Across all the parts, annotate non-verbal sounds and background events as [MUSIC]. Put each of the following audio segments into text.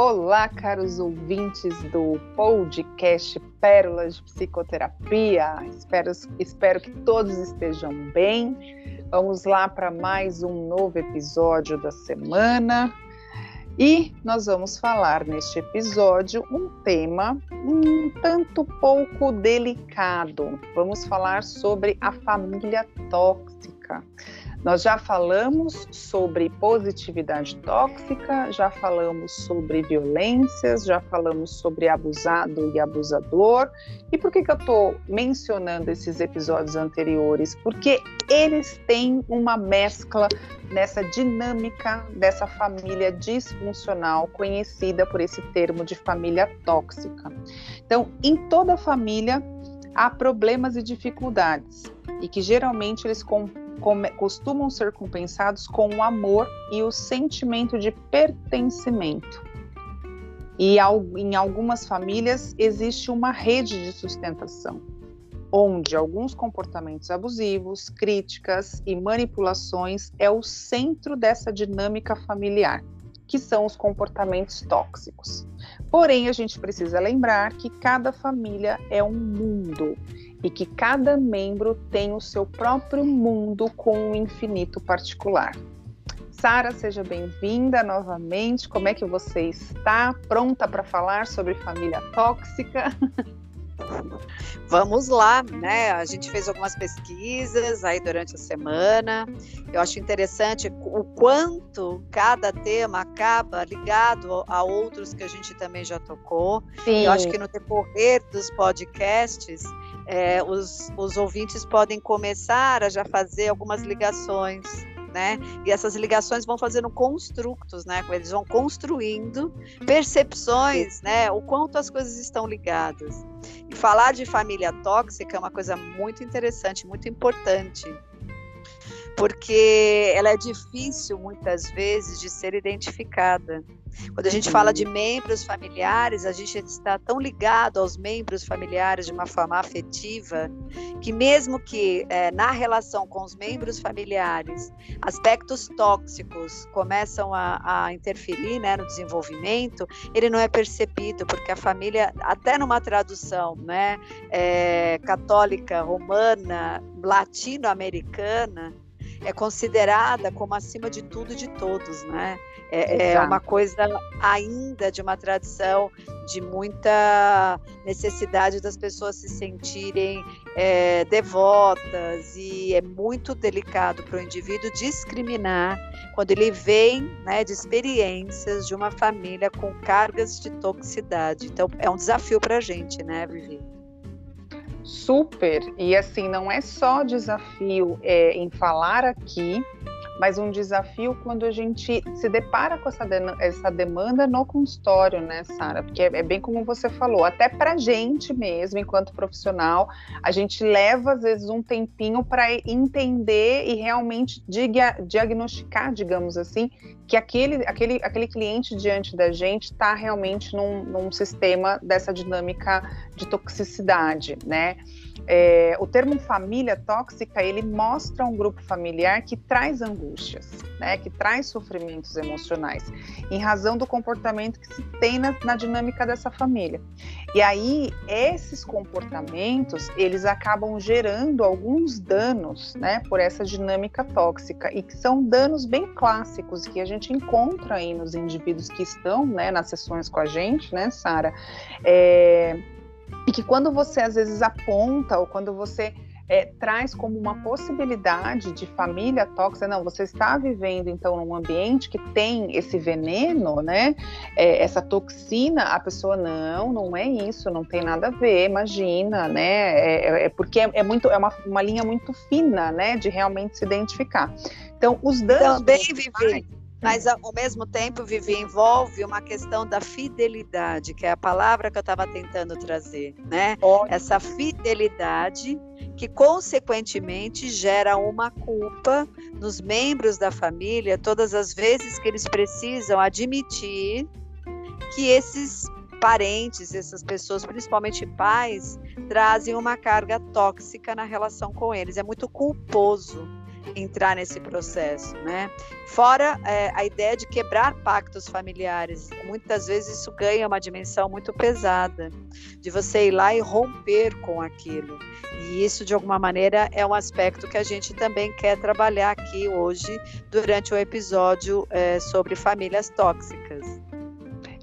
Olá, caros ouvintes do podcast Pérolas de Psicoterapia. Espero, espero que todos estejam bem. Vamos lá para mais um novo episódio da semana. E nós vamos falar neste episódio um tema um tanto pouco delicado. Vamos falar sobre a família tóxica. Nós já falamos sobre positividade tóxica, já falamos sobre violências, já falamos sobre abusado e abusador. E por que, que eu estou mencionando esses episódios anteriores? Porque eles têm uma mescla nessa dinâmica dessa família disfuncional, conhecida por esse termo de família tóxica. Então, em toda família há problemas e dificuldades, e que geralmente eles costumam ser compensados com o amor e o sentimento de pertencimento. E em algumas famílias existe uma rede de sustentação, onde alguns comportamentos abusivos, críticas e manipulações é o centro dessa dinâmica familiar, que são os comportamentos tóxicos. Porém, a gente precisa lembrar que cada família é um mundo e que cada membro tem o seu próprio mundo com um infinito particular. Sara, seja bem-vinda novamente. Como é que você está? Pronta para falar sobre família tóxica? [LAUGHS] Vamos lá, né? A gente fez algumas pesquisas aí durante a semana. Eu acho interessante o quanto cada tema acaba ligado a outros que a gente também já tocou. Sim. Eu acho que no decorrer dos podcasts é, os, os ouvintes podem começar a já fazer algumas ligações né? E essas ligações vão fazendo construtos, né? Eles vão construindo percepções, né? O quanto as coisas estão ligadas. E falar de família tóxica é uma coisa muito interessante, muito importante, porque ela é difícil muitas vezes de ser identificada. Quando a gente fala de membros familiares, a gente está tão ligado aos membros familiares de uma forma afetiva, que mesmo que é, na relação com os membros familiares, aspectos tóxicos começam a, a interferir né, no desenvolvimento, ele não é percebido, porque a família, até numa tradução né, é, católica, romana, latino-americana, é considerada como acima de tudo e de todos, né? É, é, uma coisa ainda de uma tradição de muita necessidade das pessoas se sentirem é, devotas e é muito delicado para o indivíduo discriminar quando ele vem né, de experiências de uma família com cargas de toxicidade. Então é um desafio para a gente, né, Vivi? Super! E assim, não é só desafio é, em falar aqui, mas um desafio quando a gente se depara com essa, de essa demanda no consultório, né, Sara? Porque é, é, bem como você falou, até para gente mesmo, enquanto profissional, a gente leva às vezes um tempinho para entender e realmente diga, diagnosticar, digamos assim, que aquele, aquele, aquele cliente diante da gente está realmente num, num sistema dessa dinâmica de toxicidade, né? É, o termo família tóxica ele mostra um grupo familiar que traz angústias, né, que traz sofrimentos emocionais, em razão do comportamento que se tem na, na dinâmica dessa família. E aí esses comportamentos eles acabam gerando alguns danos, né, por essa dinâmica tóxica e que são danos bem clássicos que a gente encontra aí nos indivíduos que estão, né, nas sessões com a gente, né, Sara. É, e que quando você às vezes aponta ou quando você é, traz como uma possibilidade de família tóxica, não, você está vivendo então num ambiente que tem esse veneno, né? É, essa toxina, a pessoa não, não é isso, não tem nada a ver, imagina, né? É, é, é porque é, muito, é uma, uma linha muito fina, né? De realmente se identificar. Então, os danos. Também, Vivi, mas ao mesmo tempo, Vivi, envolve uma questão da fidelidade, que é a palavra que eu estava tentando trazer, né? Ótimo. Essa fidelidade que consequentemente gera uma culpa nos membros da família todas as vezes que eles precisam admitir que esses parentes, essas pessoas, principalmente pais, trazem uma carga tóxica na relação com eles. É muito culposo entrar nesse processo, né? Fora é, a ideia de quebrar pactos familiares. Muitas vezes isso ganha uma dimensão muito pesada, de você ir lá e romper com aquilo. E isso, de alguma maneira, é um aspecto que a gente também quer trabalhar aqui hoje, durante o episódio é, sobre famílias tóxicas.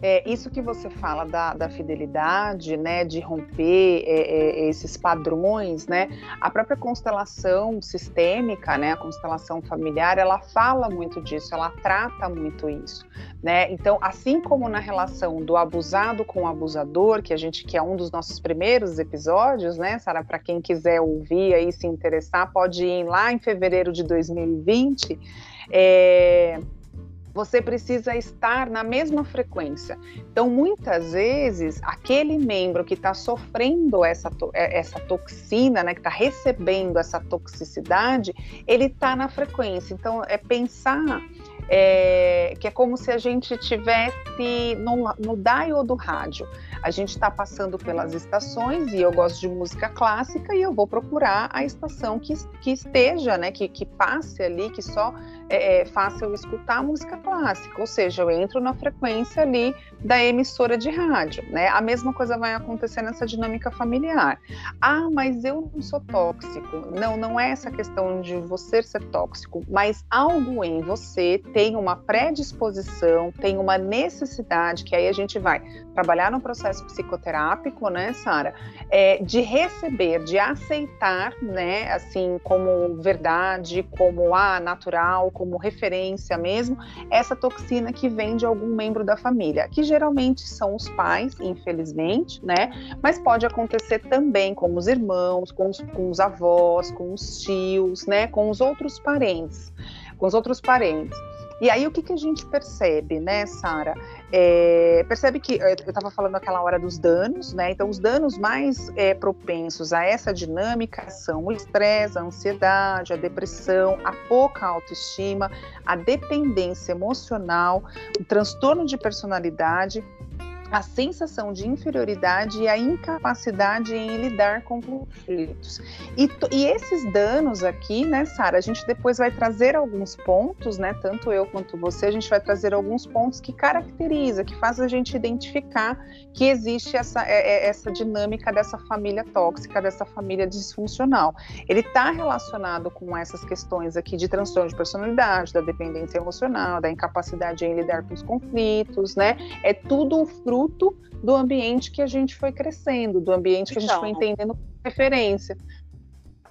É, isso que você fala da, da fidelidade, né, de romper é, é, esses padrões, né, a própria constelação sistêmica, né, a constelação familiar, ela fala muito disso, ela trata muito isso, né. Então, assim como na relação do abusado com o abusador, que a gente que é um dos nossos primeiros episódios, né, Sara, para quem quiser ouvir aí se interessar, pode ir lá em fevereiro de 2020. É, você precisa estar na mesma frequência. Então, muitas vezes, aquele membro que está sofrendo essa, é, essa toxina, né, que está recebendo essa toxicidade, ele está na frequência. Então, é pensar é, que é como se a gente tivesse no, no dial do rádio. A gente está passando pelas estações e eu gosto de música clássica e eu vou procurar a estação que, que esteja, né, que, que passe ali, que só é, é, faça eu escutar música clássica, ou seja, eu entro na frequência ali da emissora de rádio, né? A mesma coisa vai acontecer nessa dinâmica familiar. Ah, mas eu não sou tóxico. Não, não é essa questão de você ser tóxico, mas algo em você tem uma predisposição, tem uma necessidade, que aí a gente vai trabalhar no processo psicoterápico, né, Sara, é, de receber, de aceitar, né, assim, como verdade, como ah, natural, como referência mesmo, essa toxina que vem de algum membro da família, que geralmente são os pais, infelizmente, né? Mas pode acontecer também com os irmãos, com os, com os avós, com os tios, né? Com os outros parentes, com os outros parentes. E aí o que, que a gente percebe, né, Sara? É, percebe que eu estava falando aquela hora dos danos, né? Então, os danos mais é, propensos a essa dinâmica são o estresse, a ansiedade, a depressão, a pouca autoestima, a dependência emocional, o transtorno de personalidade a sensação de inferioridade e a incapacidade em lidar com conflitos. E, e esses danos aqui, né, Sara, a gente depois vai trazer alguns pontos, né, tanto eu quanto você, a gente vai trazer alguns pontos que caracteriza, que faz a gente identificar que existe essa, é, é, essa dinâmica dessa família tóxica, dessa família disfuncional. Ele está relacionado com essas questões aqui de transtorno de personalidade, da dependência emocional, da incapacidade em lidar com os conflitos, né? É tudo fruto fruto do ambiente que a gente foi crescendo, do ambiente que então, a gente foi então. entendendo referência.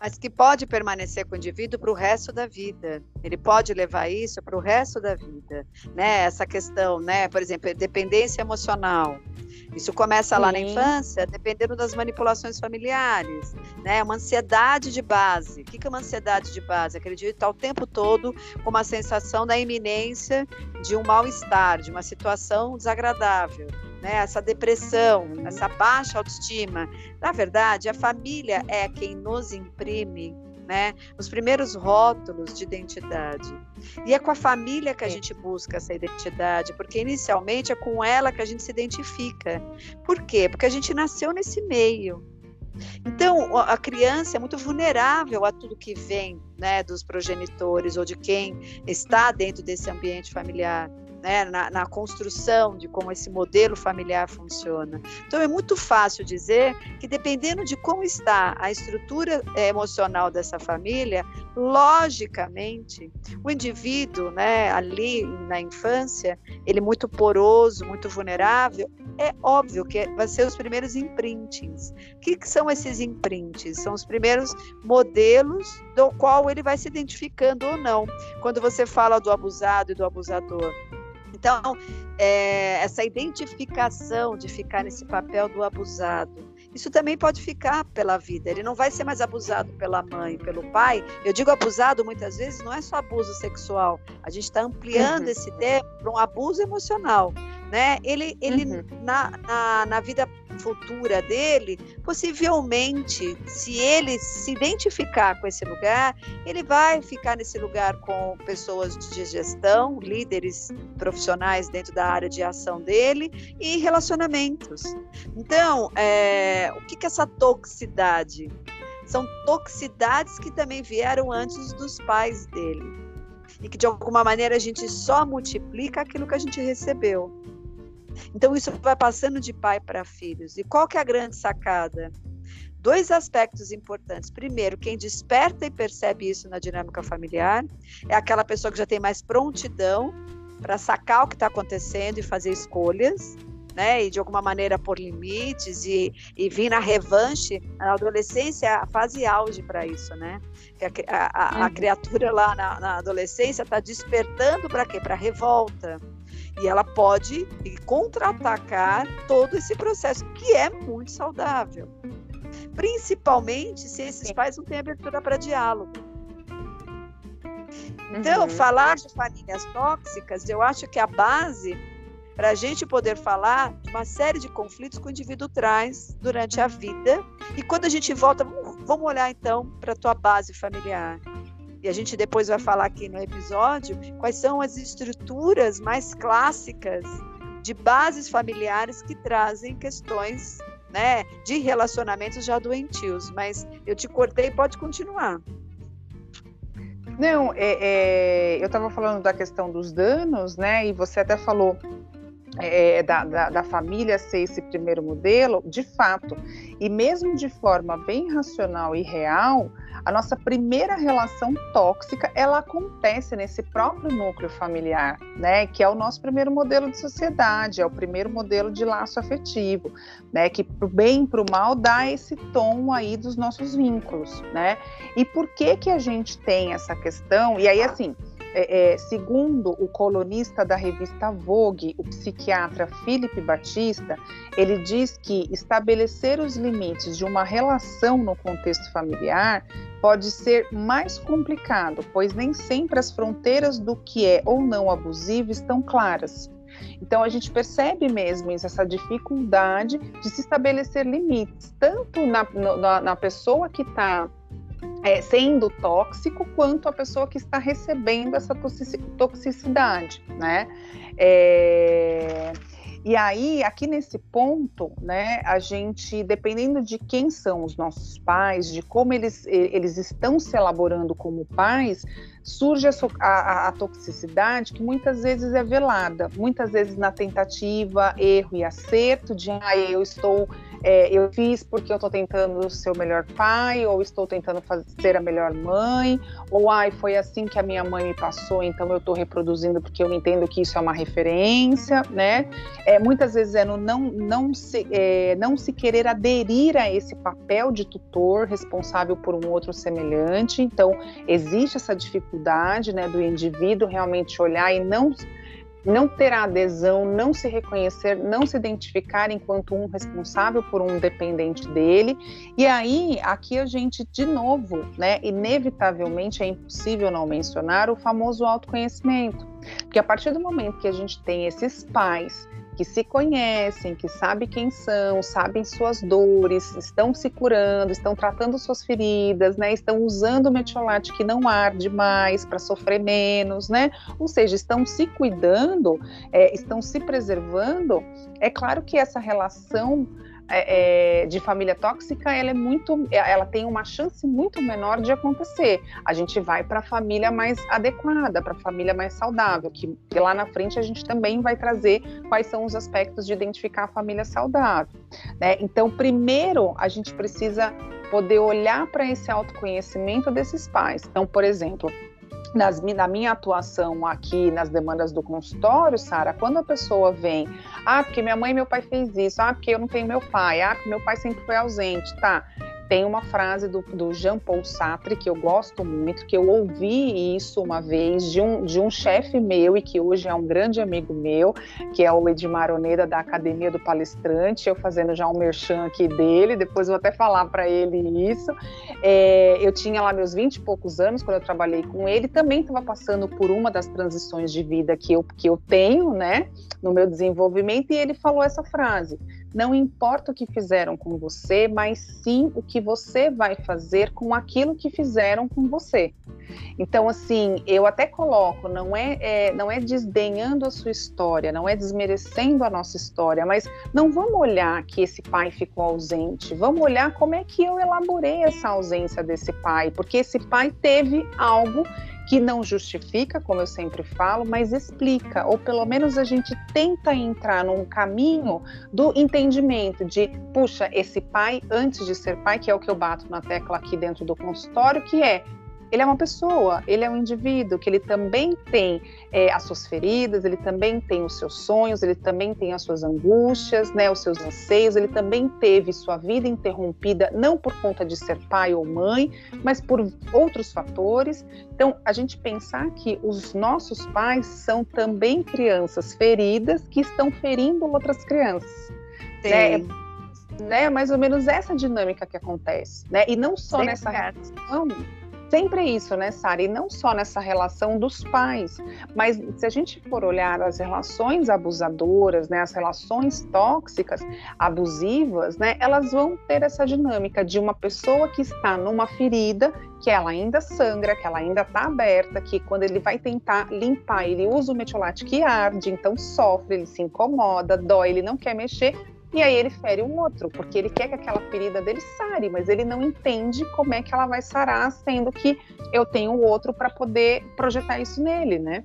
Mas que pode permanecer com o indivíduo para o resto da vida. Ele pode levar isso para o resto da vida, né? Essa questão, né? Por exemplo, dependência emocional. Isso começa Sim. lá na infância, dependendo das manipulações familiares, né? Uma ansiedade de base. O que é uma ansiedade de base? Acredito estar o tempo todo com uma sensação da iminência de um mal-estar, de uma situação desagradável né, essa depressão, essa baixa autoestima. Na verdade, a família é quem nos imprime né, os primeiros rótulos de identidade. E é com a família que a gente busca essa identidade, porque inicialmente é com ela que a gente se identifica. Por quê? Porque a gente nasceu nesse meio. Então, a criança é muito vulnerável a tudo que vem né, dos progenitores ou de quem está dentro desse ambiente familiar né, na, na, construção de como esse modelo familiar funciona. Então é muito fácil dizer que dependendo de como está a estrutura eh, emocional dessa família, logicamente o indivíduo, né, ali na infância, ele muito poroso, muito vulnerável, é óbvio que vai ser os primeiros imprintings. O que, que são esses imprints? São os primeiros modelos do qual ele vai se identificando ou não. Quando você fala do abusado e do abusador, então, é, essa identificação de ficar nesse papel do abusado, isso também pode ficar pela vida. Ele não vai ser mais abusado pela mãe, pelo pai. Eu digo abusado muitas vezes, não é só abuso sexual. A gente está ampliando uhum. esse termo para um abuso emocional né? Ele, ele uhum. na, na, na, vida futura dele, possivelmente, se ele se identificar com esse lugar, ele vai ficar nesse lugar com pessoas de gestão, líderes profissionais dentro da área de ação dele e relacionamentos. Então, é, o que, que essa toxicidade são toxicidades que também vieram antes dos pais dele. E que de alguma maneira a gente só multiplica aquilo que a gente recebeu. Então isso vai passando de pai para filhos. E qual que é a grande sacada? Dois aspectos importantes. Primeiro, quem desperta e percebe isso na dinâmica familiar é aquela pessoa que já tem mais prontidão para sacar o que está acontecendo e fazer escolhas né? E de alguma maneira pôr limites e, e vir na revanche. Na adolescência é a fase auge para isso, né? Que a, a, a, uhum. criatura lá na, na adolescência está despertando para quê? Para revolta. E ela pode contra-atacar todo esse processo, que é muito saudável. Principalmente se esses pais não têm abertura para diálogo. Então, uhum. falar de famílias tóxicas, eu acho que a base para a gente poder falar de uma série de conflitos que o indivíduo traz durante a vida. E quando a gente volta, vamos olhar então para a tua base familiar. E a gente depois vai falar aqui no episódio quais são as estruturas mais clássicas de bases familiares que trazem questões né, de relacionamentos já doentios. Mas eu te cortei, pode continuar. Não, é, é, eu estava falando da questão dos danos, né? E você até falou é, da, da, da, família ser esse primeiro modelo, de fato, e mesmo de forma bem racional e real, a nossa primeira relação tóxica ela acontece nesse próprio núcleo familiar, né? Que é o nosso primeiro modelo de sociedade, é o primeiro modelo de laço afetivo, né? Que pro bem pro mal dá esse tom aí dos nossos vínculos, né? E por que que a gente tem essa questão? E aí assim é, é, segundo o colunista da revista Vogue, o psiquiatra Philip Batista, ele diz que estabelecer os limites de uma relação no contexto familiar pode ser mais complicado, pois nem sempre as fronteiras do que é ou não abusivo estão claras. Então a gente percebe mesmo essa dificuldade de se estabelecer limites, tanto na, na, na pessoa que está é, sendo tóxico quanto a pessoa que está recebendo essa toxicidade, né? É, e aí, aqui nesse ponto, né, a gente, dependendo de quem são os nossos pais, de como eles, eles estão se elaborando como pais, surge a, a, a, toxicidade que muitas vezes é velada, muitas vezes na tentativa, erro e acerto de ah, eu estou é, eu fiz porque eu estou tentando ser o melhor pai, ou estou tentando fazer, ser a melhor mãe, ou ai, foi assim que a minha mãe me passou, então eu estou reproduzindo porque eu entendo que isso é uma referência, né? É, muitas vezes é no não, não, se, é, não se querer aderir a esse papel de tutor responsável por um outro semelhante, então existe essa dificuldade né, do indivíduo realmente olhar e não não ter a adesão, não se reconhecer, não se identificar enquanto um responsável por um dependente dele. E aí, aqui a gente, de novo, né, inevitavelmente é impossível não mencionar o famoso autoconhecimento. Porque a partir do momento que a gente tem esses pais que se conhecem, que sabem quem são, sabem suas dores, estão se curando, estão tratando suas feridas, né? Estão usando o metiolate que não arde mais para sofrer menos, né? Ou seja, estão se cuidando, é, estão se preservando. É claro que essa relação é, é, de família tóxica, ela é muito, ela tem uma chance muito menor de acontecer. A gente vai para a família mais adequada, para a família mais saudável, que, que, lá na frente a gente também vai trazer quais são os aspectos de identificar a família saudável. Né? Então, primeiro a gente precisa poder olhar para esse autoconhecimento desses pais. Então, por exemplo, nas, na minha atuação aqui nas demandas do consultório, Sara, quando a pessoa vem, ah, porque minha mãe e meu pai fez isso, ah, porque eu não tenho meu pai, ah, porque meu pai sempre foi ausente, tá? Tem uma frase do, do Jean Paul Sartre que eu gosto muito, que eu ouvi isso uma vez de um, de um chefe meu e que hoje é um grande amigo meu, que é o Edmar Oneda da Academia do Palestrante, eu fazendo já um merchan aqui dele, depois vou até falar para ele isso. É, eu tinha lá meus 20 e poucos anos quando eu trabalhei com ele, também estava passando por uma das transições de vida que eu, que eu tenho, né, no meu desenvolvimento, e ele falou essa frase: não importa o que fizeram com você, mas sim o que você vai fazer com aquilo que fizeram com você. Então, assim, eu até coloco, não é, é, não é desdenhando a sua história, não é desmerecendo a nossa história, mas não vamos olhar que esse pai ficou ausente, vamos olhar como é que eu elaborei essa ausência desse pai, porque esse pai teve algo que não justifica, como eu sempre falo, mas explica, ou pelo menos a gente tenta entrar num caminho do entendimento de, puxa, esse pai, antes de ser pai, que é o que eu bato na tecla aqui dentro do consultório, que é ele é uma pessoa, ele é um indivíduo que ele também tem é, as suas feridas, ele também tem os seus sonhos, ele também tem as suas angústias, né, os seus anseios, ele também teve sua vida interrompida não por conta de ser pai ou mãe, mas por outros fatores. Então, a gente pensar que os nossos pais são também crianças feridas que estão ferindo outras crianças. Né? né? Mais ou menos essa dinâmica que acontece, né? E não só Sim, nessa relação sempre é isso, né, Sara? E não só nessa relação dos pais, mas se a gente for olhar as relações abusadoras, né, as relações tóxicas, abusivas, né, elas vão ter essa dinâmica de uma pessoa que está numa ferida, que ela ainda sangra, que ela ainda está aberta, que quando ele vai tentar limpar, ele usa o metiolate que arde, então sofre, ele se incomoda, dói, ele não quer mexer, e aí ele fere um outro, porque ele quer que aquela ferida dele sare, mas ele não entende como é que ela vai sarar, sendo que eu tenho o outro para poder projetar isso nele, né?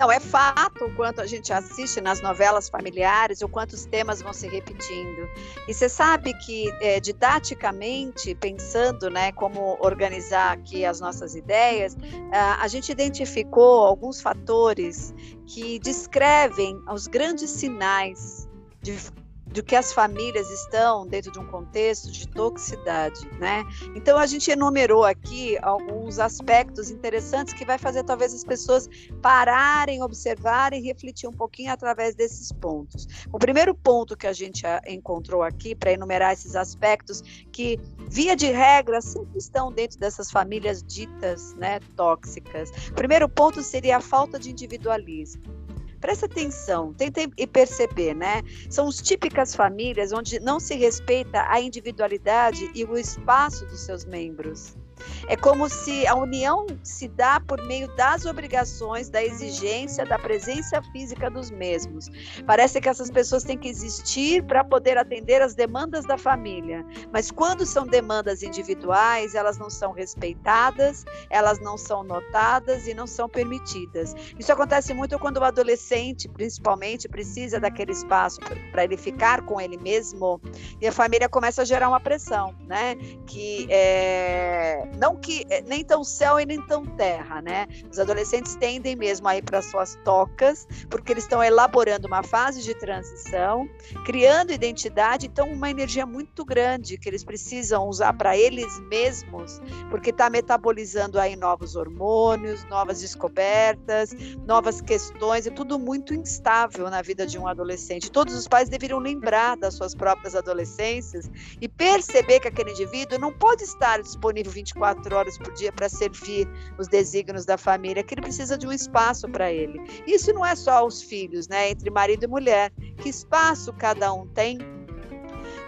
Não, é fato o quanto a gente assiste nas novelas familiares, o quanto os temas vão se repetindo. E você sabe que, é, didaticamente, pensando né, como organizar aqui as nossas ideias, a gente identificou alguns fatores que descrevem os grandes sinais de de que as famílias estão dentro de um contexto de toxicidade, né? Então a gente enumerou aqui alguns aspectos interessantes que vai fazer talvez as pessoas pararem, observarem e refletir um pouquinho através desses pontos. O primeiro ponto que a gente encontrou aqui para enumerar esses aspectos que via de regra sempre estão dentro dessas famílias ditas, né, tóxicas. O primeiro ponto seria a falta de individualismo. Presta atenção, tentem perceber, né? São as típicas famílias onde não se respeita a individualidade e o espaço dos seus membros. É como se a união se dá por meio das obrigações, da exigência, da presença física dos mesmos. Parece que essas pessoas têm que existir para poder atender as demandas da família, mas quando são demandas individuais, elas não são respeitadas, elas não são notadas e não são permitidas. Isso acontece muito quando o adolescente, principalmente, precisa daquele espaço para ele ficar com ele mesmo e a família começa a gerar uma pressão, né? Que é, não que eh, nem tão céu e nem tão terra, né? Os adolescentes tendem mesmo a ir para suas tocas, porque eles estão elaborando uma fase de transição, criando identidade, então uma energia muito grande que eles precisam usar para eles mesmos, porque está metabolizando aí novos hormônios, novas descobertas, novas questões, é tudo muito instável na vida de um adolescente. Todos os pais deveriam lembrar das suas próprias adolescências e perceber que aquele indivíduo não pode estar disponível 24 24 horas por dia para servir os desígnios da família, que ele precisa de um espaço para ele. Isso não é só os filhos, né? Entre marido e mulher. Que espaço cada um tem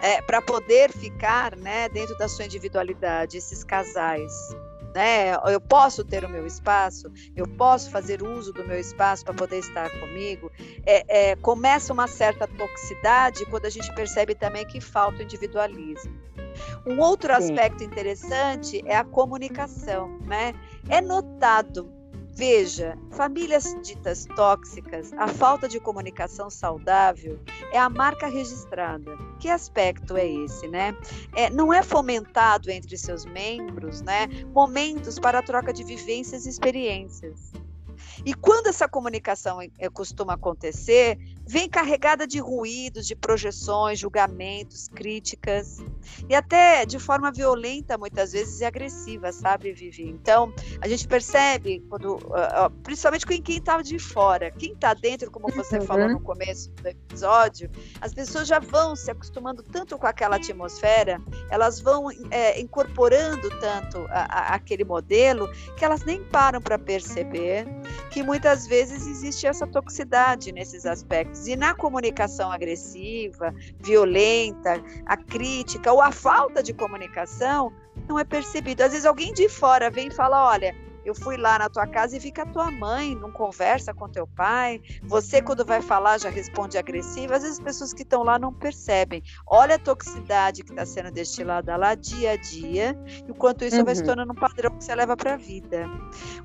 é, para poder ficar né, dentro da sua individualidade, esses casais. Né? Eu posso ter o meu espaço, eu posso fazer uso do meu espaço para poder estar comigo. É, é, começa uma certa toxicidade quando a gente percebe também que falta o individualismo. Um outro Sim. aspecto interessante é a comunicação, né? É notado Veja, famílias ditas tóxicas, a falta de comunicação saudável é a marca registrada. Que aspecto é esse, né? É, não é fomentado entre seus membros, né? Momentos para a troca de vivências e experiências. E quando essa comunicação eh, costuma acontecer, vem carregada de ruídos, de projeções, julgamentos, críticas, e até de forma violenta, muitas vezes, e agressiva, sabe, Vivi? Então, a gente percebe, quando, principalmente com quem estava de fora, quem está dentro, como você uhum. falou no começo do episódio, as pessoas já vão se acostumando tanto com aquela atmosfera, elas vão é, incorporando tanto a, a, aquele modelo, que elas nem param para perceber que muitas vezes existe essa toxicidade nesses aspectos. E na comunicação agressiva, violenta, a crítica ou a falta de comunicação não é percebido. Às vezes alguém de fora vem e fala: olha, eu fui lá na tua casa e vi que a tua mãe não conversa com teu pai. Você, quando vai falar, já responde agressiva. Às vezes as pessoas que estão lá não percebem. Olha a toxicidade que está sendo destilada lá dia a dia, e o quanto isso uhum. vai se uhum. tornando um padrão que você leva para a vida.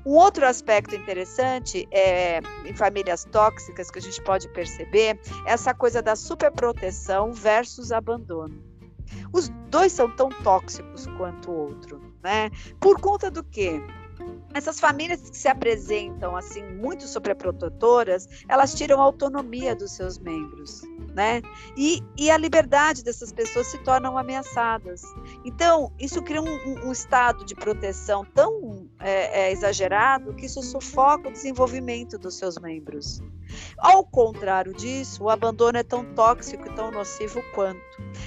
Um outro aspecto interessante é, em famílias tóxicas que a gente pode perceber é essa coisa da superproteção versus abandono. Os dois são tão tóxicos quanto o outro, né? Por conta do quê? Essas famílias que se apresentam assim muito sobreprotetoras, elas tiram a autonomia dos seus membros, né? E, e a liberdade dessas pessoas se tornam ameaçadas. Então, isso cria um, um estado de proteção tão é, é, exagerado que isso sufoca o desenvolvimento dos seus membros. Ao contrário disso, o abandono é tão tóxico e tão nocivo quanto.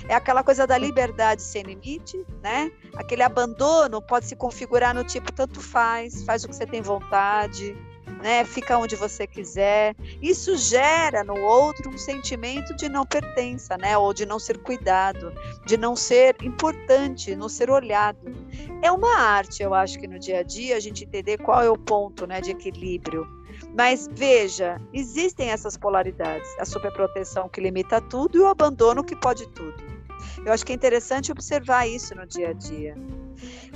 É aquela coisa da liberdade sem limite, né? Aquele abandono pode se configurar no tipo tanto faz, faz o que você tem vontade, né? Fica onde você quiser. Isso gera no outro um sentimento de não pertença, né? Ou de não ser cuidado, de não ser importante, não ser olhado. É uma arte, eu acho que no dia a dia a gente entender qual é o ponto, né, de equilíbrio mas veja, existem essas polaridades: a superproteção que limita tudo e o abandono que pode tudo. Eu acho que é interessante observar isso no dia a dia.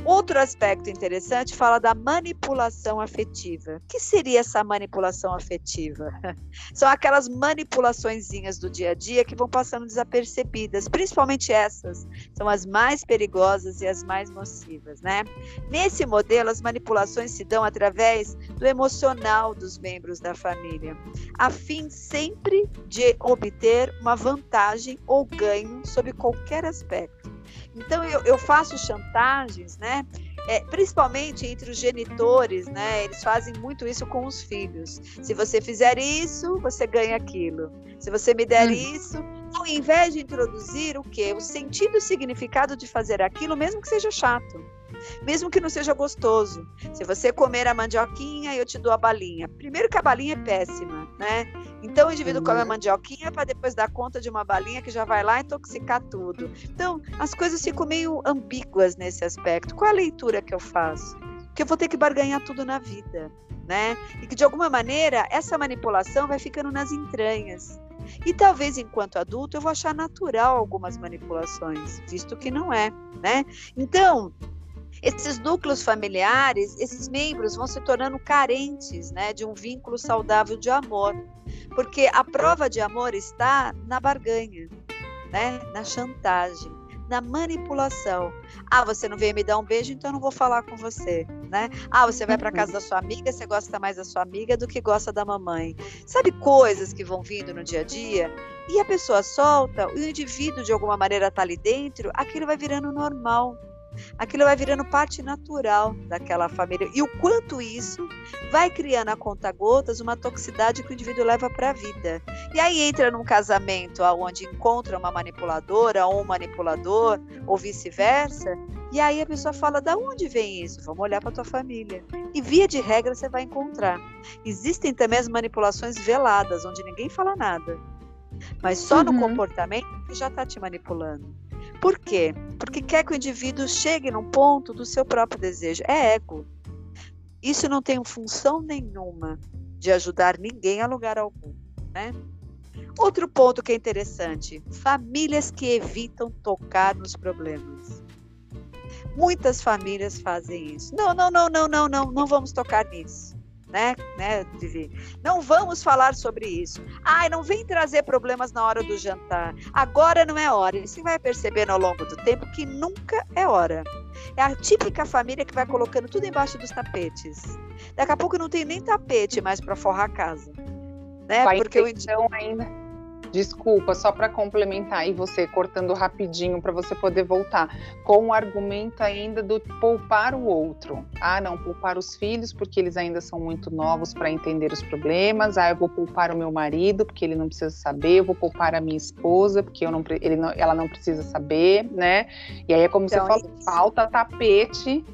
Outro aspecto interessante fala da manipulação afetiva. O que seria essa manipulação afetiva? [LAUGHS] São aquelas manipulaçõezinhas do dia a dia que vão passando desapercebidas, principalmente essas são as mais perigosas e as mais nocivas, né? Nesse modelo, as manipulações se dão através do emocional dos membros da família, a fim sempre de obter uma vantagem ou ganho sob qualquer aspecto. Então eu, eu faço chantagens, né? É, principalmente entre os genitores, né? Eles fazem muito isso com os filhos. Se você fizer isso, você ganha aquilo. Se você me der hum. isso, ao invés de introduzir o que? O sentido e o significado de fazer aquilo, mesmo que seja chato mesmo que não seja gostoso. Se você comer a mandioquinha, eu te dou a balinha. Primeiro que a balinha é péssima, né? Então o indivíduo come a uhum. mandioquinha para depois dar conta de uma balinha que já vai lá intoxicar tudo. Então, as coisas ficam meio ambíguas nesse aspecto. Qual a leitura que eu faço? Que eu vou ter que barganhar tudo na vida, né? E que de alguma maneira essa manipulação vai ficando nas entranhas. E talvez enquanto adulto eu vou achar natural algumas manipulações, visto que não é, né? Então, esses núcleos familiares, esses membros vão se tornando carentes né, de um vínculo saudável de amor, porque a prova de amor está na barganha, né, na chantagem, na manipulação. Ah, você não veio me dar um beijo, então eu não vou falar com você, né? Ah, você vai para casa da sua amiga, você gosta mais da sua amiga do que gosta da mamãe. Sabe coisas que vão vindo no dia a dia? E a pessoa solta, o indivíduo de alguma maneira está ali dentro, aquilo vai virando normal aquilo vai virando parte natural daquela família. E o quanto isso vai criando a conta gotas uma toxicidade que o indivíduo leva para a vida. E aí entra num casamento onde encontra uma manipuladora ou um manipulador, ou vice-versa, e aí a pessoa fala: da onde vem isso? Vamos olhar para tua família. E via de regra você vai encontrar. Existem também as manipulações veladas, onde ninguém fala nada. Mas só uhum. no comportamento que já está te manipulando. Por quê? Porque quer que o indivíduo chegue num ponto do seu próprio desejo. É ego. Isso não tem função nenhuma de ajudar ninguém a lugar algum, né? Outro ponto que é interessante: famílias que evitam tocar nos problemas. Muitas famílias fazem isso. Não, não, não, não, não, não, não vamos tocar nisso né, né, Vivi? Não vamos falar sobre isso. Ai, não vem trazer problemas na hora do jantar. Agora não é hora. E você vai percebendo ao longo do tempo que nunca é hora. É a típica família que vai colocando tudo embaixo dos tapetes. Daqui a pouco não tem nem tapete mais para forrar a casa. Né? Vai Porque o então ainda Desculpa, só para complementar e você cortando rapidinho para você poder voltar, com o argumento ainda do poupar o outro. Ah, não, poupar os filhos porque eles ainda são muito novos para entender os problemas. Ah, eu vou poupar o meu marido porque ele não precisa saber. Eu vou poupar a minha esposa porque eu não, ele não, ela não precisa saber, né? E aí é como então, você falou, falta tapete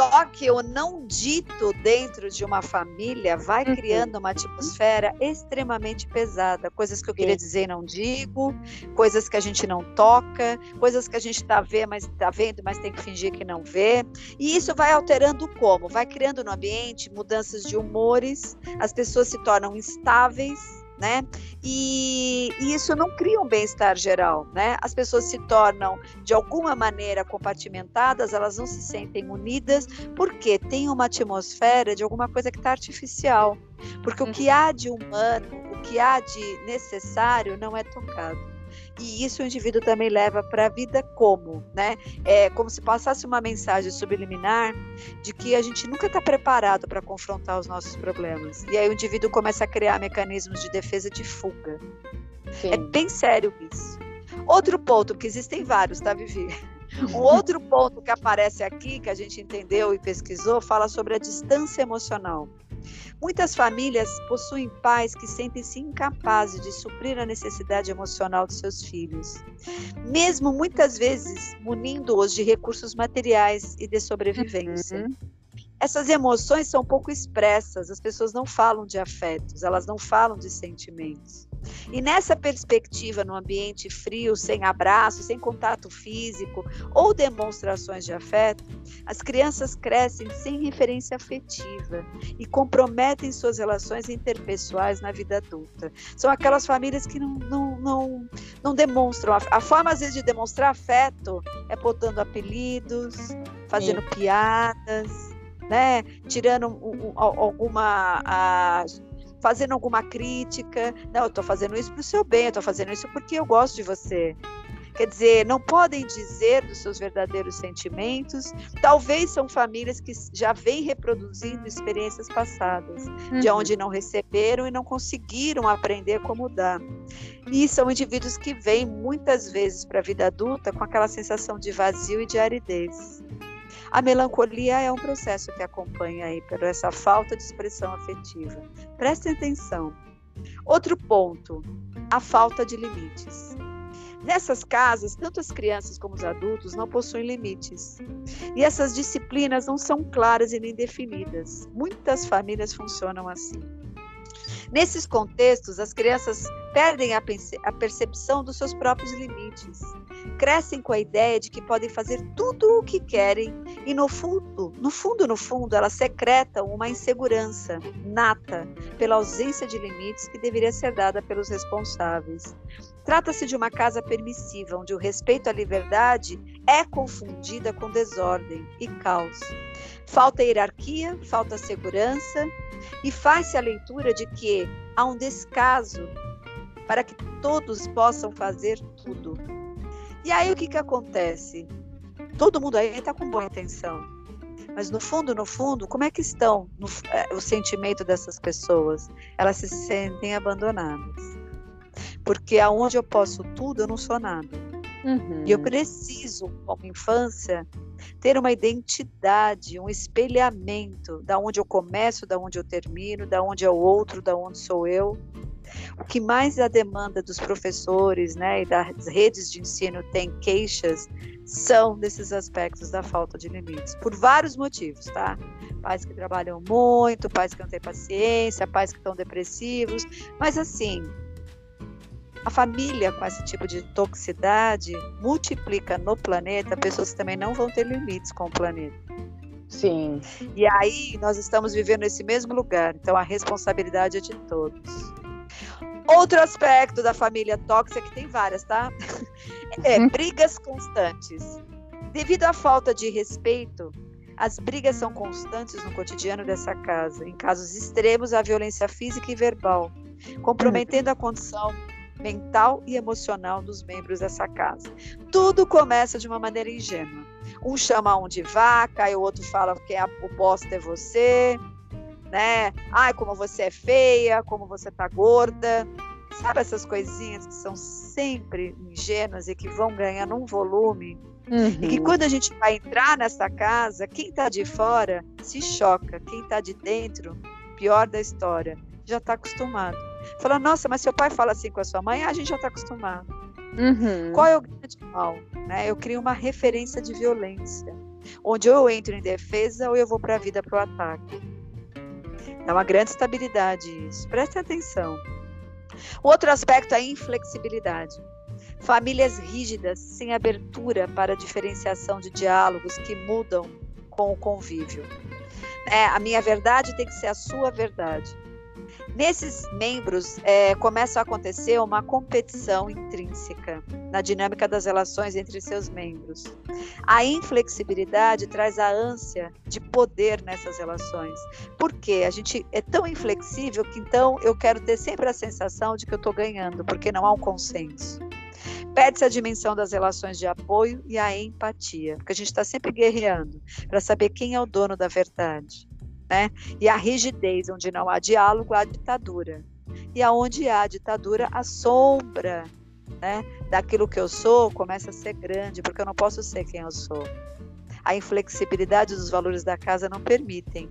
Só que o não dito dentro de uma família vai uhum. criando uma atmosfera extremamente pesada. Coisas que eu queria dizer e não digo, coisas que a gente não toca, coisas que a gente está vendo, mas está vendo, mas tem que fingir que não vê. E isso vai alterando como? Vai criando no ambiente mudanças de humores, as pessoas se tornam instáveis né? E, e, isso não cria um bem-estar geral, né? As pessoas se tornam de alguma maneira compartimentadas, elas não se sentem unidas, porque tem uma atmosfera de alguma coisa que está artificial. Porque o que uhum. há de humano, o que há de necessário não é tocado e isso o indivíduo também leva para a vida como, né? É como se passasse uma mensagem subliminar de que a gente nunca está preparado para confrontar os nossos problemas. E aí o indivíduo começa a criar mecanismos de defesa de fuga. Sim. É bem sério isso. Outro ponto, que existem vários, tá, Vivi? [LAUGHS] Um outro ponto que aparece aqui, que a gente entendeu e pesquisou, fala sobre a distância emocional. Muitas famílias possuem pais que sentem-se incapazes de suprir a necessidade emocional de seus filhos, mesmo muitas vezes munindo-os de recursos materiais e de sobrevivência. Uhum. Essas emoções são pouco expressas, as pessoas não falam de afetos, elas não falam de sentimentos. E nessa perspectiva, no ambiente frio, sem abraço, sem contato físico ou demonstrações de afeto, as crianças crescem sem referência afetiva e comprometem suas relações interpessoais na vida adulta. São aquelas famílias que não, não, não, não demonstram. A forma, às vezes, de demonstrar afeto é botando apelidos, fazendo Sim. piadas né? Tirando um, um, alguma. A, fazendo alguma crítica. Não, eu estou fazendo isso para o seu bem, eu estou fazendo isso porque eu gosto de você. Quer dizer, não podem dizer dos seus verdadeiros sentimentos. Talvez são famílias que já vêm reproduzindo experiências passadas, uhum. de onde não receberam e não conseguiram aprender como dar. E são indivíduos que vêm muitas vezes para a vida adulta com aquela sensação de vazio e de aridez. A melancolia é um processo que acompanha aí por essa falta de expressão afetiva. Prestem atenção. Outro ponto, a falta de limites. Nessas casas, tanto as crianças como os adultos não possuem limites. E essas disciplinas não são claras e nem definidas. Muitas famílias funcionam assim. Nesses contextos, as crianças perdem a, percepção dos seus próprios limites, crescem com a ideia de que podem fazer tudo o que querem e no fundo, no fundo, no fundo, elas secretam uma insegurança nata pela ausência de limites que deveria ser dada pelos responsáveis. Trata-se de uma casa permissiva, onde o respeito à liberdade é confundida com desordem e caos. Falta hierarquia, falta segurança e faz-se a leitura de que há um descaso para que todos possam fazer tudo. E aí o que, que acontece? Todo mundo aí está com boa intenção. Mas no fundo, no fundo, como é que estão no, é, o sentimento dessas pessoas? Elas se sentem abandonadas. Porque aonde eu posso tudo, eu não sou nada. Uhum. E eu preciso, como infância, ter uma identidade, um espelhamento da onde eu começo, da onde eu termino, da onde é o outro, da onde sou eu. O que mais a demanda dos professores né, e das redes de ensino tem queixas são desses aspectos da falta de limites, por vários motivos, tá? Pais que trabalham muito, pais que não têm paciência, pais que estão depressivos, mas assim, a família com esse tipo de toxicidade multiplica no planeta pessoas que também não vão ter limites com o planeta. Sim. E aí nós estamos vivendo nesse mesmo lugar, então a responsabilidade é de todos. Outro aspecto da família tóxica, que tem várias, tá? [LAUGHS] É uhum. brigas constantes. Devido à falta de respeito, as brigas são constantes no cotidiano dessa casa. Em casos extremos, a violência física e verbal, comprometendo a condição mental e emocional dos membros dessa casa. Tudo começa de uma maneira ingênua. Um chama um de vaca, e o outro fala que é o bosta é você, né? Ai, como você é feia, como você tá gorda. Sabe essas coisinhas que são sempre ingênuas e que vão ganhando um volume? Uhum. E que uhum. quando a gente vai entrar nessa casa, quem está de fora se choca, quem está de dentro, pior da história, já está acostumado. Fala, nossa, mas seu pai fala assim com a sua mãe, a gente já está acostumado. Uhum. Qual é o grande mal? Né? Eu crio uma referência de violência. onde ou eu entro em defesa ou eu vou para a vida para o ataque. É uma grande estabilidade isso. Preste atenção. Outro aspecto é a inflexibilidade. Famílias rígidas, sem abertura para diferenciação de diálogos que mudam com o convívio. É, a minha verdade tem que ser a sua verdade. Nesses membros é, começa a acontecer uma competição intrínseca na dinâmica das relações entre seus membros. A inflexibilidade traz a ânsia de poder nessas relações. Por quê? A gente é tão inflexível que então eu quero ter sempre a sensação de que eu estou ganhando, porque não há um consenso. Perde-se a dimensão das relações de apoio e a empatia, porque a gente está sempre guerreando para saber quem é o dono da verdade né? E a rigidez, onde não há diálogo, há ditadura. E aonde há ditadura, a sombra né, daquilo que eu sou começa a ser grande, porque eu não posso ser quem eu sou. A inflexibilidade dos valores da casa não permitem.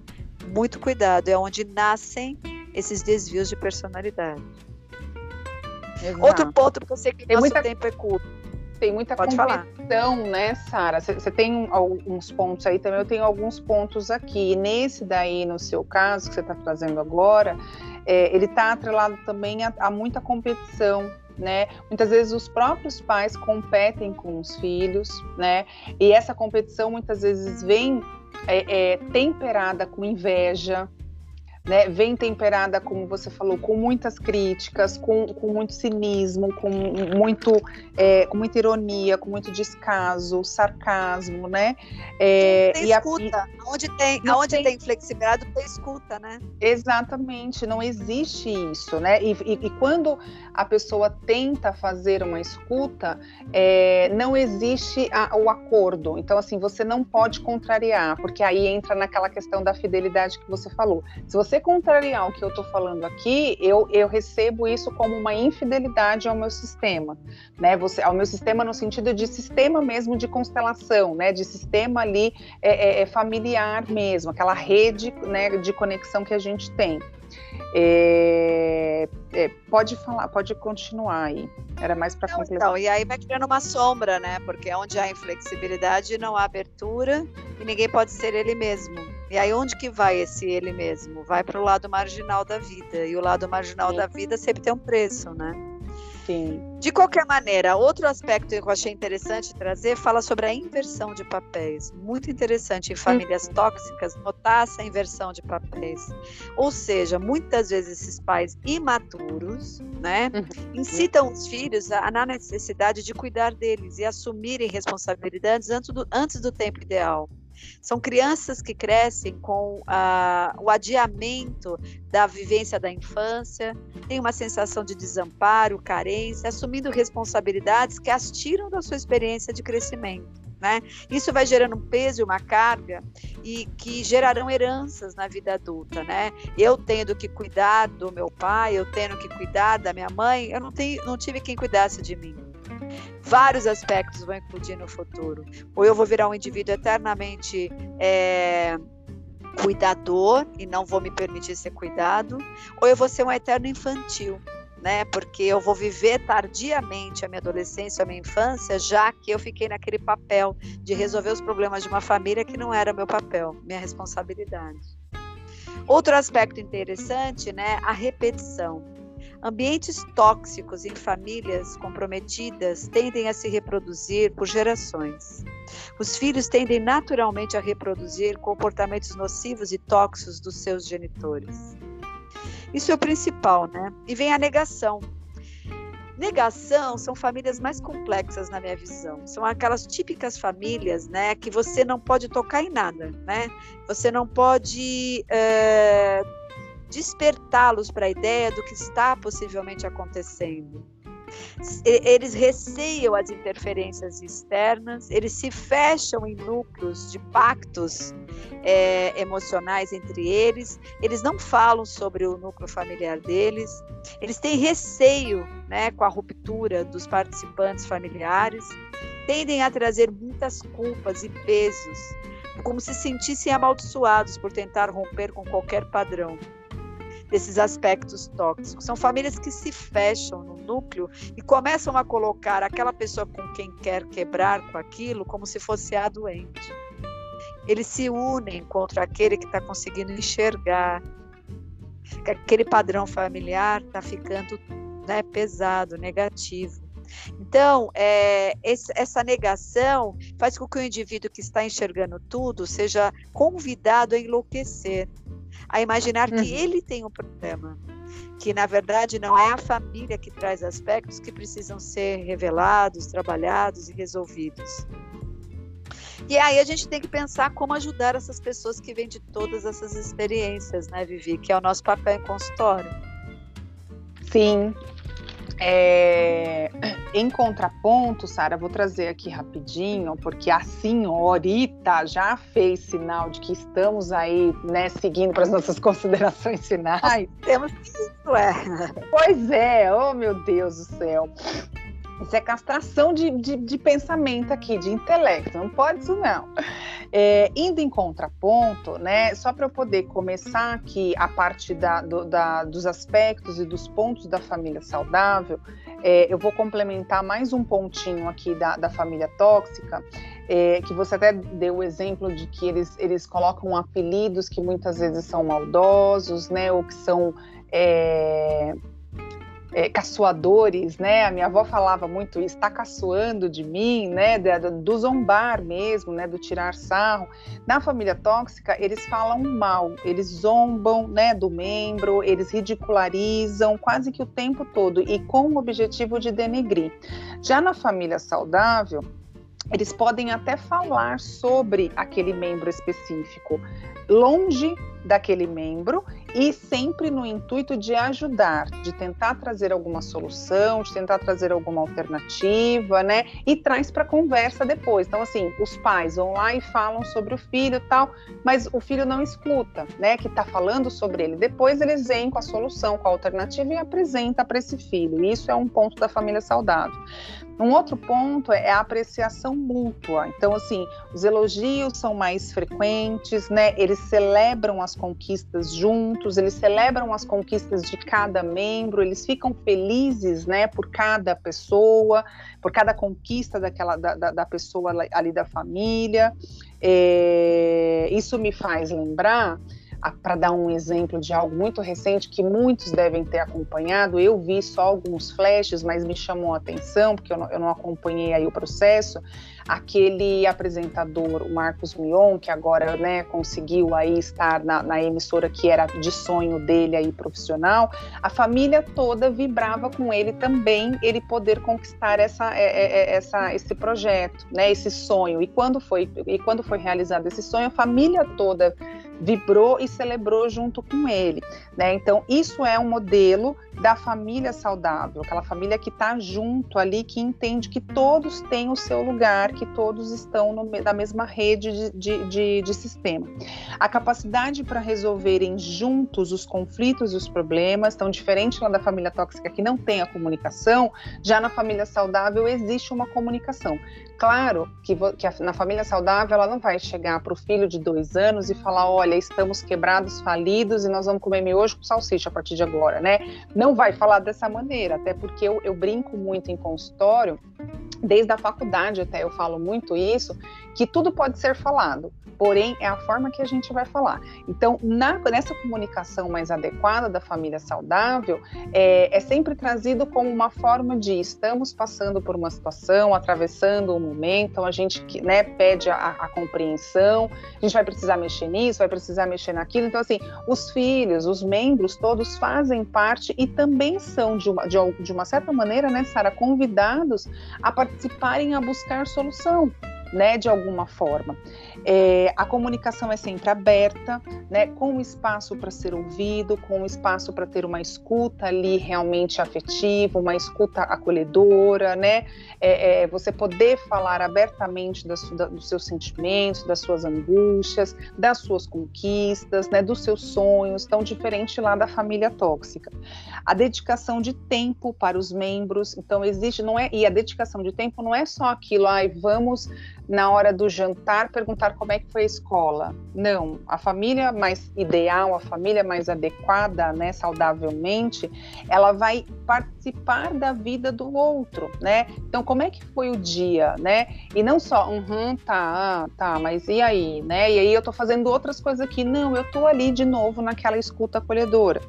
Muito cuidado, é onde nascem esses desvios de personalidade. Exato. Outro ponto, porque eu sei que o nosso muita... tempo é curto tem muita Pode competição, falar. né, Sara? Você tem alguns pontos aí também, eu tenho alguns pontos aqui. nesse daí, no seu caso, que você está trazendo agora, é, ele está atrelado também a, a muita competição, né? Muitas vezes os próprios pais competem com os filhos, né? E essa competição muitas vezes vem é, é, temperada com inveja, né, vem temperada, como você falou, com muitas críticas, com, com muito cinismo, com muito, é, com muita ironia, com muito descaso, sarcasmo, né? É, tem e escuta. A, onde tem, onde tem, tem flexibilidade, tem escuta, né? Exatamente, não existe isso, né? E, e, e quando a pessoa tenta fazer uma escuta, é, não existe a, o acordo. Então, assim, você não pode contrariar, porque aí entra naquela questão da fidelidade que você falou. Se você contrariar o que eu estou falando aqui, eu, eu recebo isso como uma infidelidade ao meu sistema, né? Você, ao meu sistema no sentido de sistema mesmo de constelação, né? De sistema ali é, é, é familiar mesmo, aquela rede né, de conexão que a gente tem. É, é, pode falar, pode continuar aí. Era mais para completar. Então, e aí vai criando uma sombra, né? Porque onde há inflexibilidade não há abertura e ninguém pode ser ele mesmo. E aí onde que vai esse ele mesmo? Vai para o lado marginal da vida. E o lado marginal Sim. da vida sempre tem um preço, né? Sim. De qualquer maneira, outro aspecto que eu achei interessante trazer fala sobre a inversão de papéis. Muito interessante em famílias uhum. tóxicas notar essa inversão de papéis. Ou seja, muitas vezes esses pais imaturos, né, uhum. incitam os filhos a, a, na necessidade de cuidar deles e assumirem responsabilidades antes do, antes do tempo ideal. São crianças que crescem com ah, o adiamento da vivência da infância, têm uma sensação de desamparo, carência, assumindo responsabilidades que as tiram da sua experiência de crescimento. Né? Isso vai gerando um peso e uma carga e que gerarão heranças na vida adulta, né? Eu tendo que cuidar do meu pai, eu tendo que cuidar da minha mãe, eu não, tenho, não tive quem cuidasse de mim vários aspectos vão implodir no futuro. Ou eu vou virar um indivíduo eternamente é, cuidador e não vou me permitir ser cuidado, ou eu vou ser um eterno infantil. Né, porque eu vou viver tardiamente a minha adolescência, a minha infância, já que eu fiquei naquele papel de resolver os problemas de uma família que não era meu papel, minha responsabilidade. Outro aspecto interessante, né, a repetição. Ambientes tóxicos em famílias comprometidas tendem a se reproduzir por gerações. Os filhos tendem naturalmente a reproduzir comportamentos nocivos e tóxicos dos seus genitores. Isso é o principal, né? E vem a negação. Negação são famílias mais complexas na minha visão. São aquelas típicas famílias, né, que você não pode tocar em nada, né? Você não pode é, despertá-los para a ideia do que está possivelmente acontecendo. Eles receiam as interferências externas, eles se fecham em núcleos de pactos é, emocionais entre eles, eles não falam sobre o núcleo familiar deles, eles têm receio né, com a ruptura dos participantes familiares, tendem a trazer muitas culpas e pesos, como se sentissem amaldiçoados por tentar romper com qualquer padrão desses aspectos tóxicos. São famílias que se fecham no núcleo e começam a colocar aquela pessoa com quem quer quebrar com aquilo como se fosse a doente. eles se unem contra aquele que está conseguindo enxergar. Aquele padrão familiar está ficando né, pesado, negativo. Então, é, esse, essa negação faz com que o indivíduo que está enxergando tudo seja convidado a enlouquecer, a imaginar uhum. que ele tem um problema, que na verdade não é a família que traz aspectos que precisam ser revelados, trabalhados e resolvidos. E aí a gente tem que pensar como ajudar essas pessoas que vêm de todas essas experiências, né, Vivi? Que é o nosso papel em consultório. Sim, é, em contraponto, Sara, vou trazer aqui rapidinho, porque a senhorita já fez sinal de que estamos aí, né, seguindo para as nossas [LAUGHS] considerações finais. Temos isso, é. Pois é, oh meu Deus do céu. Isso é castração de, de, de, pensamento aqui, de intelecto, não pode isso não. É, indo em contraponto, né, só para eu poder começar aqui a parte da, do, da, dos aspectos e dos pontos da família saudável, é, eu vou complementar mais um pontinho aqui da, da família tóxica, é, que você até deu o exemplo de que eles, eles colocam apelidos que muitas vezes são maldosos, né, ou que são é, caçoadores, né? A minha avó falava muito isso, está caçoando de mim, né? Do, zombar mesmo, né? Do tirar sarro. Na família tóxica, eles falam mal, eles zombam, né? Do membro, eles ridicularizam quase que o tempo todo e com o objetivo de denegrir. Já na família saudável, eles podem até falar sobre aquele membro específico, longe daquele membro e sempre no intuito de ajudar, de tentar trazer alguma solução, de tentar trazer alguma alternativa, né? E traz para conversa depois. Então, assim, os pais vão lá e falam sobre o filho e tal, mas o filho não escuta, né? Que está falando sobre ele. Depois eles vêm com a solução, com a alternativa e apresenta para esse filho. Isso é um ponto da família saudável. Um outro ponto é a apreciação mútua. Então, assim, os elogios são mais frequentes, né? Eles celebram as conquistas juntos, eles celebram as conquistas de cada membro, eles ficam felizes, né, por cada pessoa, por cada conquista daquela da, da, da pessoa ali da família. É, isso me faz lembrar para dar um exemplo de algo muito recente que muitos devem ter acompanhado, eu vi só alguns flashes, mas me chamou a atenção, porque eu não, eu não acompanhei aí o processo, aquele apresentador, o Marcos Mion, que agora né, conseguiu aí estar na, na, emissora que era de sonho dele aí profissional, a família toda vibrava com ele também, ele poder conquistar essa, é, é, é, essa, esse projeto, né, esse sonho. E quando foi e quando foi realizado esse sonho, a família toda vibrou e celebrou junto com ele. Né? Então, isso é um modelo da família saudável, aquela família que está junto ali, que entende que todos têm o seu lugar, que todos estão no, na mesma rede de, de, de, de sistema. A capacidade para resolverem juntos os conflitos e os problemas, tão diferente lá da família tóxica que não tem a comunicação, já na família saudável existe uma comunicação. Claro que, que a, na família saudável ela não vai chegar para o filho de dois anos e falar, olha, estamos quebrados, falidos e nós vamos comer miojo com salsicha a partir de agora, né? Não vai falar dessa maneira, até porque eu, eu brinco muito em consultório, desde a faculdade até eu falo muito isso, que tudo pode ser falado porém é a forma que a gente vai falar. Então, na, nessa comunicação mais adequada da família saudável, é, é, sempre trazido como uma forma de estamos passando por uma situação, atravessando um momento, então a gente né, pede a, a compreensão, a gente vai precisar mexer nisso, vai precisar mexer naquilo. Então, assim, os filhos, os membros todos fazem parte e também são, de uma, de, de uma certa maneira, né, Sara, convidados a participarem, a buscar solução né, de alguma forma. É, a comunicação é sempre aberta, né, com espaço para ser ouvido, com espaço para ter uma escuta ali realmente afetiva, uma escuta acolhedora, né, é, é, você poder falar abertamente das, da, dos seus sentimentos, das suas angústias, das suas conquistas, né, dos seus sonhos, tão diferente lá da família tóxica. A dedicação de tempo para os membros, então existe, não é, e a dedicação de tempo não é só aquilo, ai, vamos na hora do jantar perguntar como é que foi a escola. Não, a família mais ideal, a família mais adequada, né, saudavelmente, ela vai participar da vida do outro, né? Então, como é que foi o dia, né? E não só, uhum, tá, tá, mas e aí, né? E aí eu tô fazendo outras coisas aqui. Não, eu tô ali de novo naquela escuta acolhedora.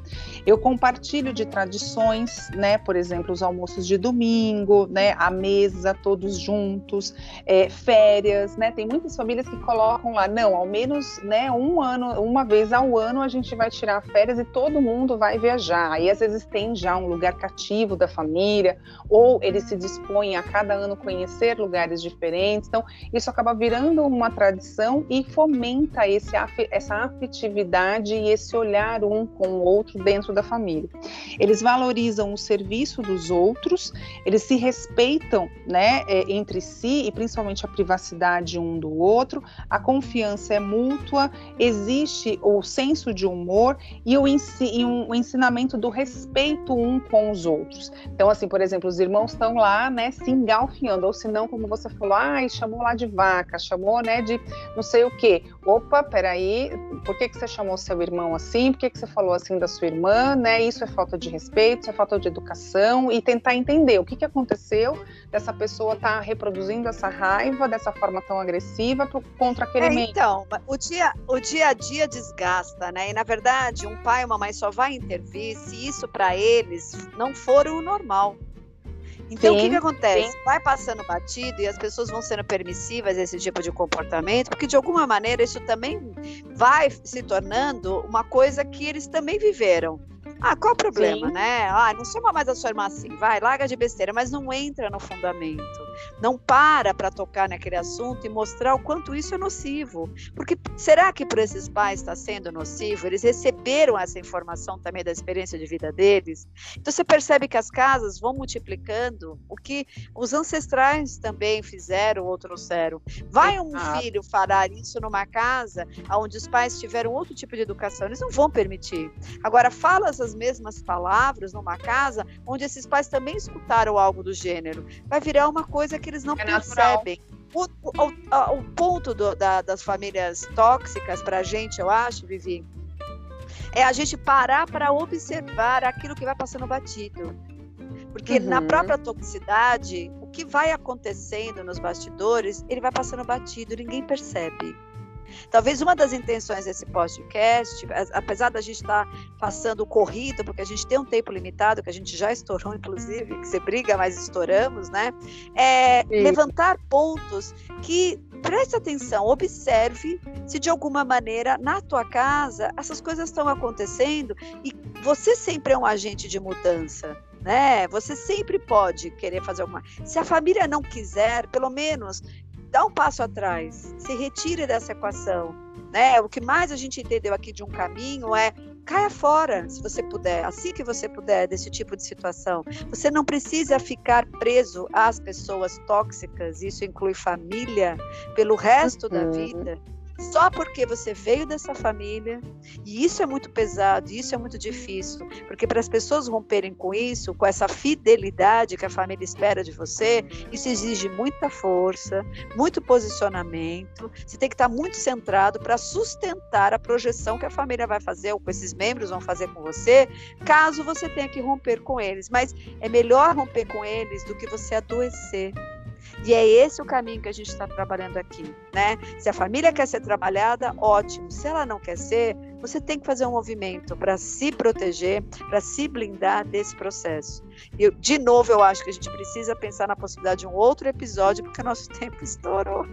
Eu compartilho de tradições, né? Por exemplo, os almoços de domingo, né? A mesa, todos juntos, é, férias, né? Tem muitas famílias que colocam lá, não, ao menos, né? Um ano, uma vez ao ano a gente vai tirar férias e todo mundo vai viajar. Aí às vezes tem já um lugar cativo da família, ou eles se dispõem a cada ano conhecer lugares diferentes. Então, isso acaba virando uma tradição e fomenta esse, essa afetividade e esse olhar um com o outro dentro da família. Eles valorizam o serviço dos outros, eles se respeitam né, é, entre si e principalmente a privacidade um do outro, a confiança é mútua, existe o senso de humor e o, e um, o ensinamento do respeito um com os outros. Então, assim, por exemplo, os irmãos estão lá, né, se engalfinhando, ou se não, como você falou, ai, chamou lá de vaca, chamou, né, de não sei o quê. Opa, peraí, por que, que você chamou seu irmão assim? Por que, que você falou assim da sua irmã, né? Isso é falta de respeito, isso é falta de educação e tentar entender o que, que aconteceu dessa pessoa tá reproduzindo essa raiva dessa forma tão agressiva contra aquele é, Então, o dia, o dia a dia desgasta, né? E na verdade, um pai e uma mãe só vai intervir se isso para eles não for o normal. Então, sim, o que, que acontece? Sim. Vai passando batido e as pessoas vão sendo permissivas a esse tipo de comportamento, porque de alguma maneira isso também vai se tornando uma coisa que eles também viveram. Ah, qual o problema, Sim. né? Ah, não chama mais a sua irmã assim, vai, larga de besteira, mas não entra no fundamento. Não para para tocar naquele assunto e mostrar o quanto isso é nocivo. Porque será que para esses pais está sendo nocivo? Eles receberam essa informação também da experiência de vida deles? Então você percebe que as casas vão multiplicando o que os ancestrais também fizeram ou trouxeram. Vai um filho falar isso numa casa onde os pais tiveram outro tipo de educação, eles não vão permitir. Agora, fala essas mesmas palavras numa casa onde esses pais também escutaram algo do gênero. Vai virar uma coisa que eles não é percebem. O, o, o, ponto do, da, das famílias tóxicas para a gente, eu acho, Vivi, é a gente parar para observar aquilo que vai passando batido. Porque uhum. na própria toxicidade, o que vai acontecendo nos bastidores, ele vai passando batido, ninguém percebe. Talvez uma das intenções desse podcast, apesar da gente estar tá passando corrido, porque a gente tem um tempo limitado, que a gente já estourou, inclusive, que você briga, mas estouramos, né? É levantar pontos que preste atenção, observe se de alguma maneira na tua casa essas coisas estão acontecendo e você sempre é um agente de mudança. Né? Você sempre pode querer fazer alguma. Se a família não quiser, pelo menos dá um passo atrás, se retire dessa equação. Né? O que mais a gente entendeu aqui de um caminho é caia fora, se você puder, assim que você puder, desse tipo de situação. Você não precisa ficar preso às pessoas tóxicas, isso inclui família, pelo resto uhum. da vida só porque você veio dessa família, e isso é muito pesado, isso é muito difícil, porque para as pessoas romperem com isso, com essa fidelidade que a família espera de você, isso exige muita força, muito posicionamento, você tem que estar muito centrado para sustentar a projeção que a família vai fazer, ou com esses membros vão fazer com você, caso você tenha que romper com eles. Mas é melhor romper com eles do que você adoecer. E é esse o caminho que a gente está trabalhando aqui, né? Se a família quer ser trabalhada, ótimo. Se ela não quer ser, você tem que fazer um movimento para se proteger, para se blindar desse processo. E, de novo, eu acho que a gente precisa pensar na possibilidade de um outro episódio, porque nosso [LAUGHS] tempo estourou.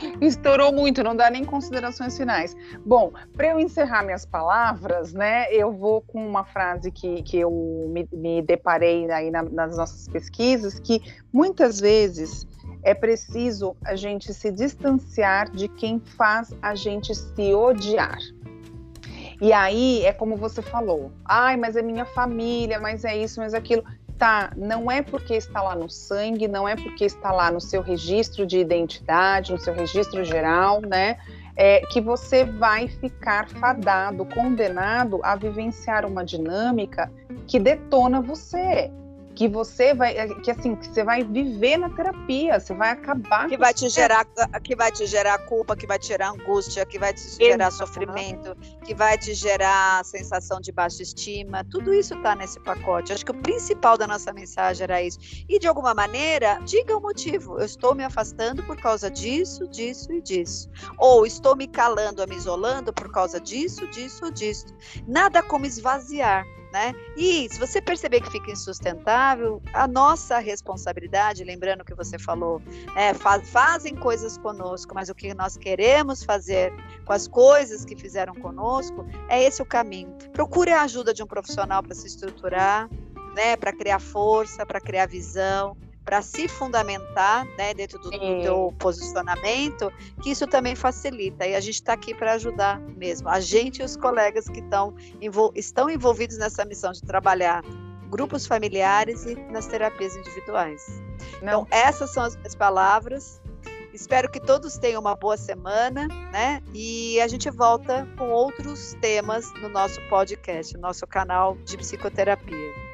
[LAUGHS] Estourou muito, não dá nem considerações finais. Bom, para eu encerrar minhas palavras, né, eu vou com uma frase que, que eu me, me deparei aí na, nas nossas pesquisas, que muitas vezes é preciso a gente se distanciar de quem faz a gente se odiar. E aí é como você falou, ai, mas é minha família, mas é isso, mas é aquilo tá, não é porque está lá no sangue, não é porque está lá no seu registro de identidade, no seu registro geral, né? É, que você vai ficar fadado, condenado a vivenciar uma dinâmica que detona você. Que você vai, é, que assim, que você vai viver na terapia, você vai acabar que vai te gerar, que vai te gerar culpa, que vai te gerar angústia, que vai te gerar Exato. sofrimento, que vai te gerar sensação de baixa estima, tudo isso está nesse pacote. Acho que o principal da nossa mensagem era isso. E de alguma maneira, diga o motivo. Eu estou me afastando por causa disso, disso e disso. Ou estou me calando, me isolando por causa disso, disso, disso. Nada como esvaziar né? E se você perceber que fica insustentável, a nossa responsabilidade, lembrando que você falou, né, faz, fazem coisas conosco, mas o que nós queremos fazer com as coisas que fizeram conosco, é esse o caminho. Procure a ajuda de um profissional para se estruturar, né, para criar força, para criar visão, para se fundamentar né, dentro do, do teu posicionamento, que isso também facilita. E a gente está aqui para ajudar mesmo. A gente e os colegas que tão, envol estão envolvidos nessa missão de trabalhar grupos familiares e nas terapias individuais. Não. Então, essas são as minhas palavras. Espero que todos tenham uma boa semana, né? E a gente volta com outros temas no nosso podcast, no nosso canal de psicoterapia.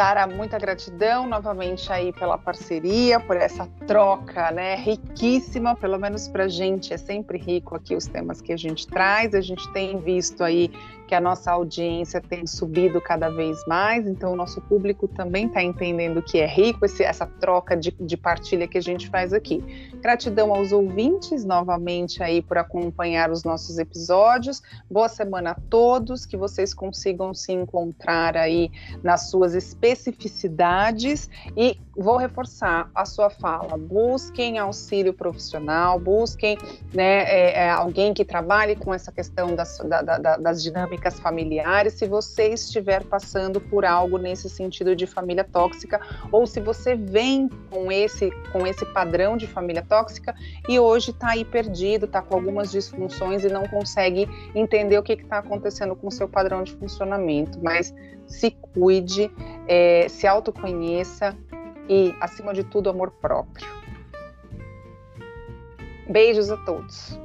Sara, muita gratidão novamente aí pela parceria, por essa troca, né, riquíssima, pelo menos para gente é sempre rico aqui os temas que a gente traz. A gente tem visto aí que a nossa audiência tem subido cada vez mais, então o nosso público também está entendendo que é rico esse, essa troca de, de partilha que a gente faz aqui. Gratidão aos ouvintes novamente aí por acompanhar os nossos episódios. Boa semana a todos, que vocês consigam se encontrar aí nas suas especificidades e vou reforçar a sua fala. Busquem auxílio profissional, busquem né, é, é, alguém que trabalhe com essa questão das, da, da, das dinâmicas familiares, se você estiver passando por algo nesse sentido de família tóxica, ou se você vem com esse, com esse padrão de família tóxica e hoje está aí perdido, está com algumas disfunções e não consegue entender o que está acontecendo com o seu padrão de funcionamento. Mas se cuide, é, se autoconheça e, acima de tudo, amor próprio. Beijos a todos.